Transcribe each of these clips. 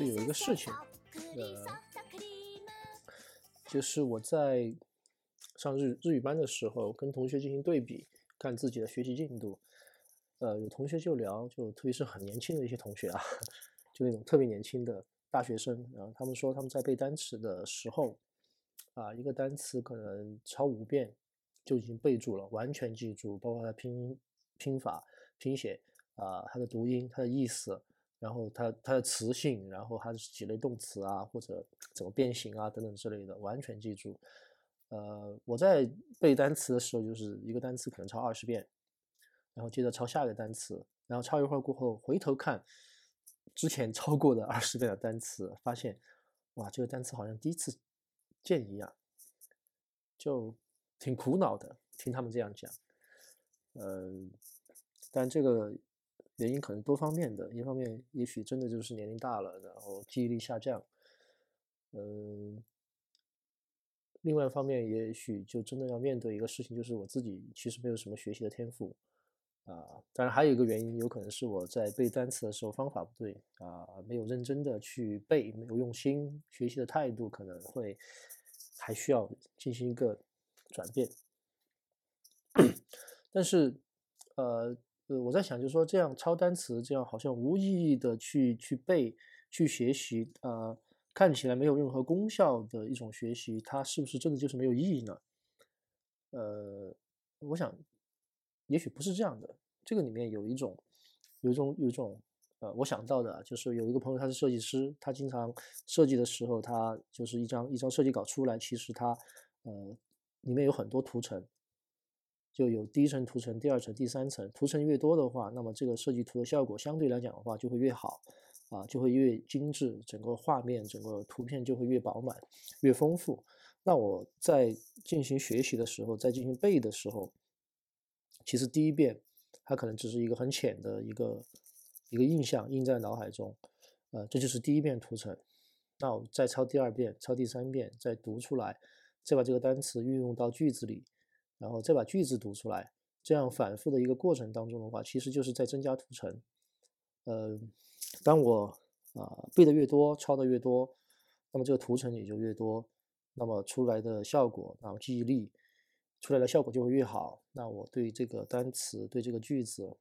就有一个事情，呃，就是我在上日日语班的时候，跟同学进行对比，看自己的学习进度。呃，有同学就聊，就特别是很年轻的一些同学啊，就那种特别年轻的大学生，然后他们说他们在背单词的时候，啊，一个单词可能抄五遍就已经背住了，完全记住，包括它拼音、拼法、拼写啊，它的读音、它的意思。然后它它的词性，然后它的几类动词啊，或者怎么变形啊等等之类的，完全记住。呃，我在背单词的时候，就是一个单词可能抄二十遍，然后接着抄下一个单词，然后抄一会儿过后，回头看之前抄过的二十遍的单词，发现哇，这个单词好像第一次见一样，就挺苦恼的。听他们这样讲，呃，但这个。原因可能多方面的，一方面也许真的就是年龄大了，然后记忆力下降，嗯，另外一方面也许就真的要面对一个事情，就是我自己其实没有什么学习的天赋，啊，当然还有一个原因，有可能是我在背单词的时候方法不对，啊，没有认真的去背，没有用心，学习的态度可能会还需要进行一个转变，但是，呃。呃，我在想，就是说这样抄单词，这样好像无意义的去去背、去学习，呃，看起来没有任何功效的一种学习，它是不是真的就是没有意义呢？呃，我想，也许不是这样的。这个里面有一种，有一种，有一种，呃，我想到的就是有一个朋友，他是设计师，他经常设计的时候，他就是一张一张设计稿出来，其实他，呃，里面有很多图层。就有第一层图层、第二层、第三层，图层越多的话，那么这个设计图的效果相对来讲的话就会越好，啊，就会越精致，整个画面、整个图片就会越饱满、越丰富。那我在进行学习的时候，在进行背的时候，其实第一遍它可能只是一个很浅的一个一个印象印在脑海中，呃，这就是第一遍图层。那我再抄第二遍、抄第三遍，再读出来，再把这个单词运用到句子里。然后再把句子读出来，这样反复的一个过程当中的话，其实就是在增加图层。呃，当我啊背的越多，抄的越多，那么这个图层也就越多，那么出来的效果，然后记忆力出来的效果就会越好。那我对这个单词、对这个句子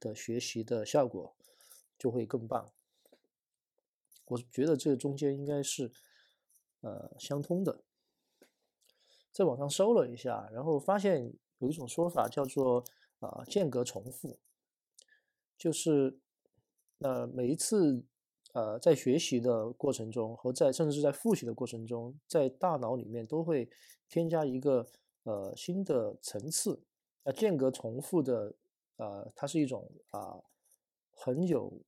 的学习的效果就会更棒。我觉得这中间应该是呃相通的。在网上搜了一下，然后发现有一种说法叫做“啊间隔重复”，就是呃每一次呃在学习的过程中和在甚至是在复习的过程中，在大脑里面都会添加一个呃新的层次。那间隔重复的呃，它是一种啊很有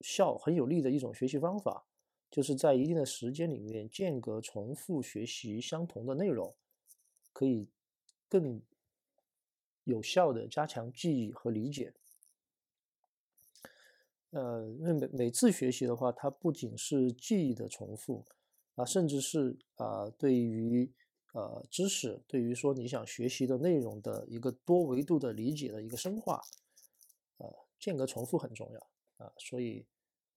效、很有力的一种学习方法。就是在一定的时间里面间隔重复学习相同的内容，可以更有效的加强记忆和理解。呃，因为每每次学习的话，它不仅是记忆的重复啊，甚至是啊，对于呃知识，对于说你想学习的内容的一个多维度的理解的一个深化，呃，间隔重复很重要啊，所以。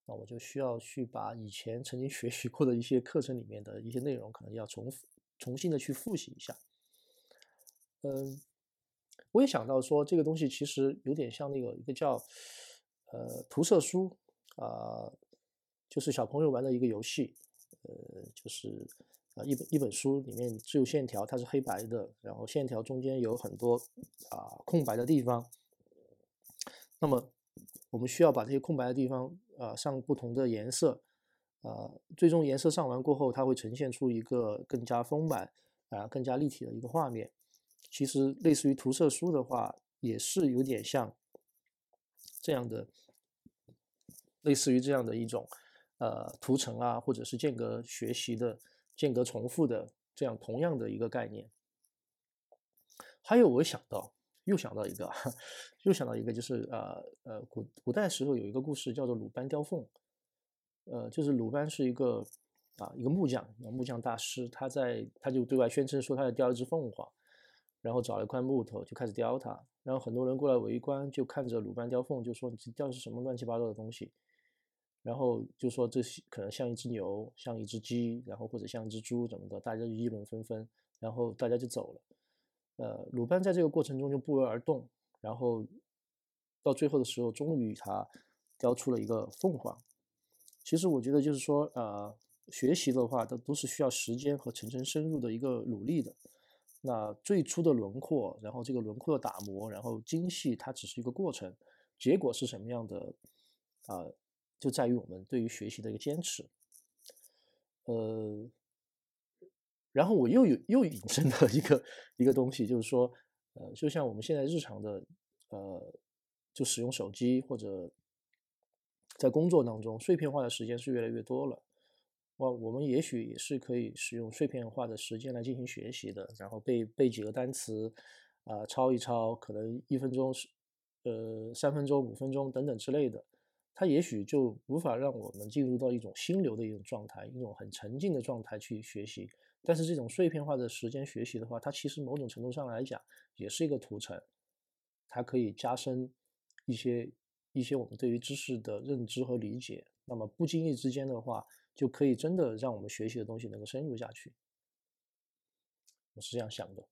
那我就需要去把以前曾经学习过的一些课程里面的一些内容，可能要重复、重新的去复习一下。嗯，我也想到说，这个东西其实有点像那个一个叫呃涂色书啊，就是小朋友玩的一个游戏。呃，就是啊一本一本书里面只有线条，它是黑白的，然后线条中间有很多啊空白的地方。那么我们需要把这些空白的地方。啊，上不同的颜色，啊，最终颜色上完过后，它会呈现出一个更加丰满啊、更加立体的一个画面。其实，类似于涂色书的话，也是有点像这样的，类似于这样的一种呃图层啊，或者是间隔学习的、间隔重复的这样同样的一个概念。还有，我想到。又想到一个，又想到一个，就是呃呃古古代时候有一个故事叫做鲁班雕凤，呃，就是鲁班是一个啊一个木匠，木匠大师，他在他就对外宣称说他要雕一只凤凰，然后找了一块木头就开始雕它，然后很多人过来围观，就看着鲁班雕凤，就说你雕的是什么乱七八糟的东西，然后就说这可能像一只牛，像一只鸡，然后或者像一只猪怎么的，大家就议论纷纷，然后大家就走了。呃，鲁班在这个过程中就不为而动，然后到最后的时候，终于他雕出了一个凤凰。其实我觉得就是说，呃，学习的话，它都是需要时间和层层深入的一个努力的。那最初的轮廓，然后这个轮廓的打磨，然后精细，它只是一个过程，结果是什么样的啊？就在于我们对于学习的一个坚持，呃，然后我又有又引申了一个一个东西，就是说，呃，就像我们现在日常的，呃，就使用手机或者在工作当中，碎片化的时间是越来越多了。哇，我们也许也是可以使用碎片化的时间来进行学习的，然后背背几个单词，啊，抄一抄，可能一分钟是，呃，三分钟、五分钟等等之类的。它也许就无法让我们进入到一种心流的一种状态，一种很沉静的状态去学习。但是这种碎片化的时间学习的话，它其实某种程度上来讲也是一个图层，它可以加深一些一些我们对于知识的认知和理解。那么不经意之间的话，就可以真的让我们学习的东西能够深入下去。我是这样想的。